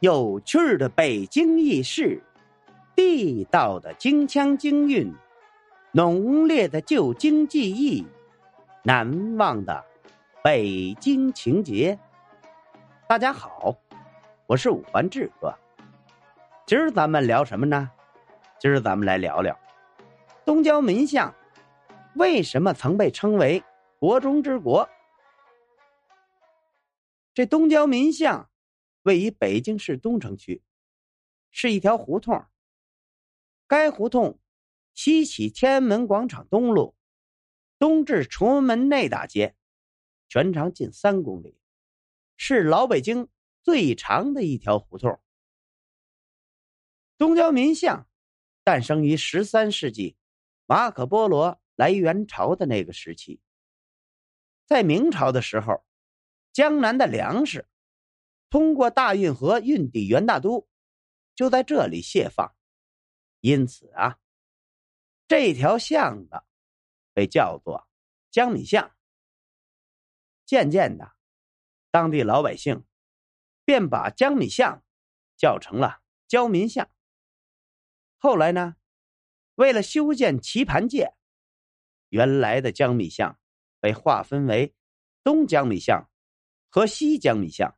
有趣的北京轶事，地道的京腔京韵，浓烈的旧京记忆，难忘的北京情节。大家好，我是五环志哥。今儿咱们聊什么呢？今儿咱们来聊聊东郊民巷为什么曾被称为“国中之国”。这东郊民巷。位于北京市东城区，是一条胡同。该胡同西起天安门广场东路，东至崇文门内大街，全长近三公里，是老北京最长的一条胡同。东郊民巷诞生于十三世纪马可波罗来元朝的那个时期。在明朝的时候，江南的粮食。通过大运河运抵元大都，就在这里卸放，因此啊，这条巷子被叫做江米巷。渐渐的，当地老百姓便把江米巷叫成了焦民巷。后来呢，为了修建棋盘界，原来的江米巷被划分为东江米巷和西江米巷。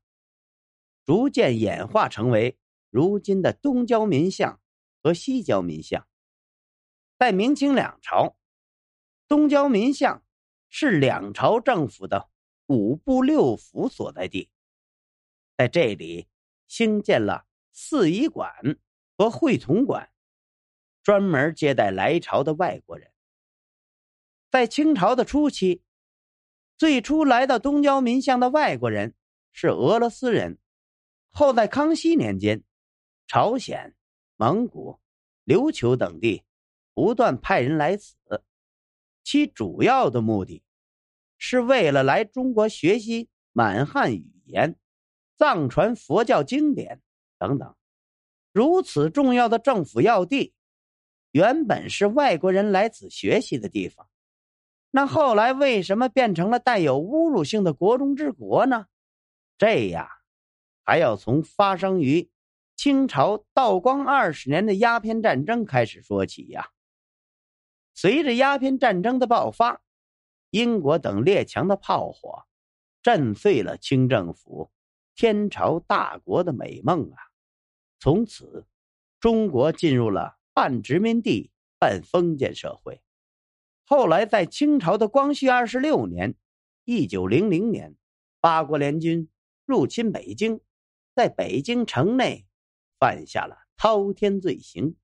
逐渐演化成为如今的东郊民巷和西郊民巷。在明清两朝，东郊民巷是两朝政府的五部六府所在地，在这里兴建了四仪馆和会同馆，专门接待来朝的外国人。在清朝的初期，最初来到东郊民巷的外国人是俄罗斯人。后在康熙年间，朝鲜、蒙古、琉球等地不断派人来此，其主要的目的，是为了来中国学习满汉语言、藏传佛教经典等等。如此重要的政府要地，原本是外国人来此学习的地方，那后来为什么变成了带有侮辱性的“国中之国”呢？这样。还要从发生于清朝道光二十年的鸦片战争开始说起呀。随着鸦片战争的爆发，英国等列强的炮火，震碎了清政府天朝大国的美梦啊！从此，中国进入了半殖民地半封建社会。后来，在清朝的光绪二十六年（一九零零年），八国联军入侵北京。在北京城内犯下了滔天罪行，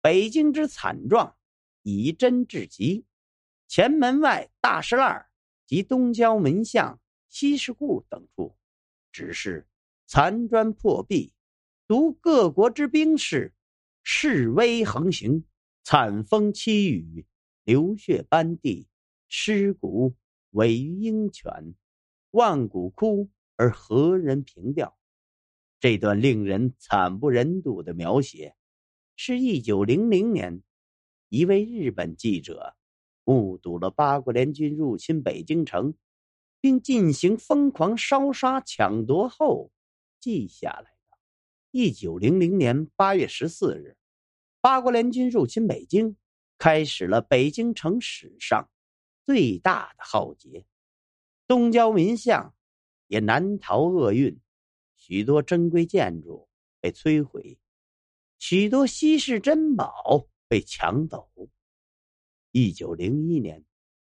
北京之惨状以真至极。前门外大石栏及东郊门巷、西市库等处，只是残砖破壁，独各国之兵士示威横行，惨风凄雨，流血斑地，尸骨委于鹰犬，万骨枯而何人凭吊？这段令人惨不忍睹的描写，是一九零零年一位日本记者目睹了八国联军入侵北京城，并进行疯狂烧杀抢夺后记下来的。一九零零年八月十四日，八国联军入侵北京，开始了北京城史上最大的浩劫，东郊民巷也难逃厄运。许多珍贵建筑被摧毁，许多稀世珍宝被抢走。一九零一年，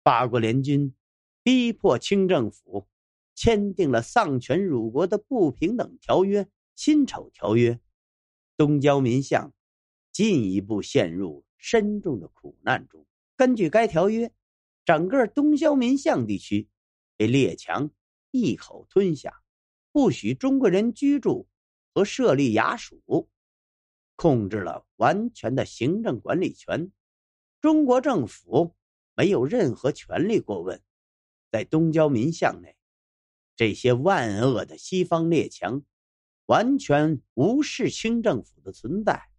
八国联军逼迫清政府签订了丧权辱国的不平等条约《辛丑条约》，东交民巷进一步陷入深重的苦难中。根据该条约，整个东交民巷地区被列强一口吞下。不许中国人居住和设立衙署，控制了完全的行政管理权。中国政府没有任何权利过问。在东郊民巷内，这些万恶的西方列强完全无视清政府的存在，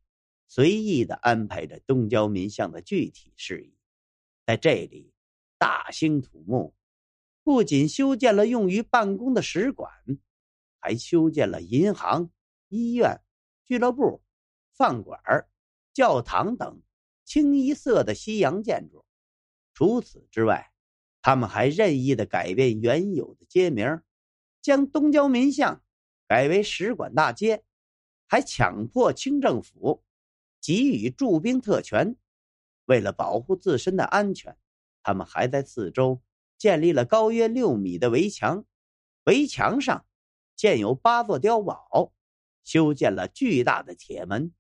随意的安排着东郊民巷的具体事宜。在这里，大兴土木，不仅修建了用于办公的使馆。还修建了银行、医院、俱乐部、饭馆、教堂等清一色的西洋建筑。除此之外，他们还任意的改变原有的街名，将东交民巷改为使馆大街，还强迫清政府给予驻兵特权。为了保护自身的安全，他们还在四周建立了高约六米的围墙，围墙上建有八座碉堡，修建了巨大的铁门。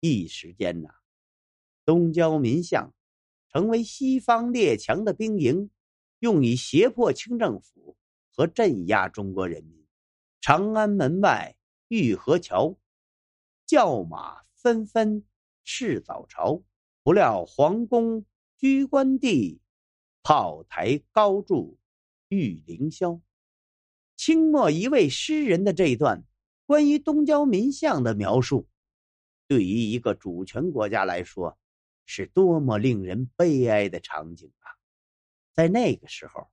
一时间呐，东交民巷成为西方列强的兵营，用以胁迫清政府和镇压中国人民。长安门外玉河桥，叫马纷纷是早朝。不料皇宫居官地，炮台高筑玉凌霄。清末一位诗人的这段关于东交民巷的描述，对于一个主权国家来说，是多么令人悲哀的场景啊！在那个时候，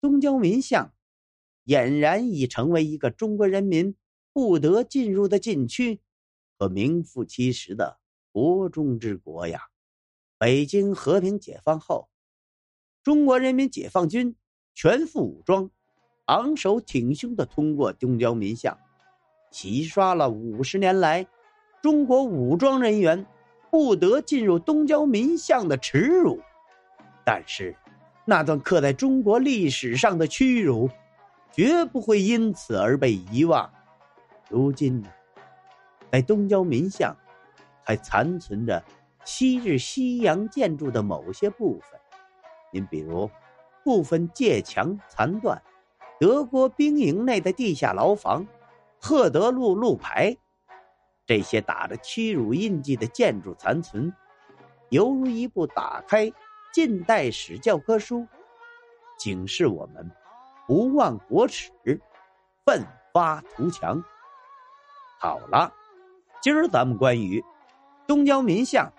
东交民巷俨然已成为一个中国人民不得进入的禁区和名副其实的。国中之国呀！北京和平解放后，中国人民解放军全副武装，昂首挺胸的通过东交民巷，洗刷了五十年来中国武装人员不得进入东交民巷的耻辱。但是，那段刻在中国历史上的屈辱，绝不会因此而被遗忘。如今呢，在东交民巷。还残存着昔日西洋建筑的某些部分，您比如部分界墙残断、德国兵营内的地下牢房、赫德路路牌，这些打着屈辱印记的建筑残存，犹如一部打开近代史教科书，警示我们不忘国耻，奋发图强。好了，今儿咱们关于。东交民巷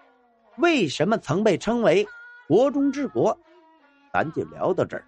为什么曾被称为国中之国？咱就聊到这儿。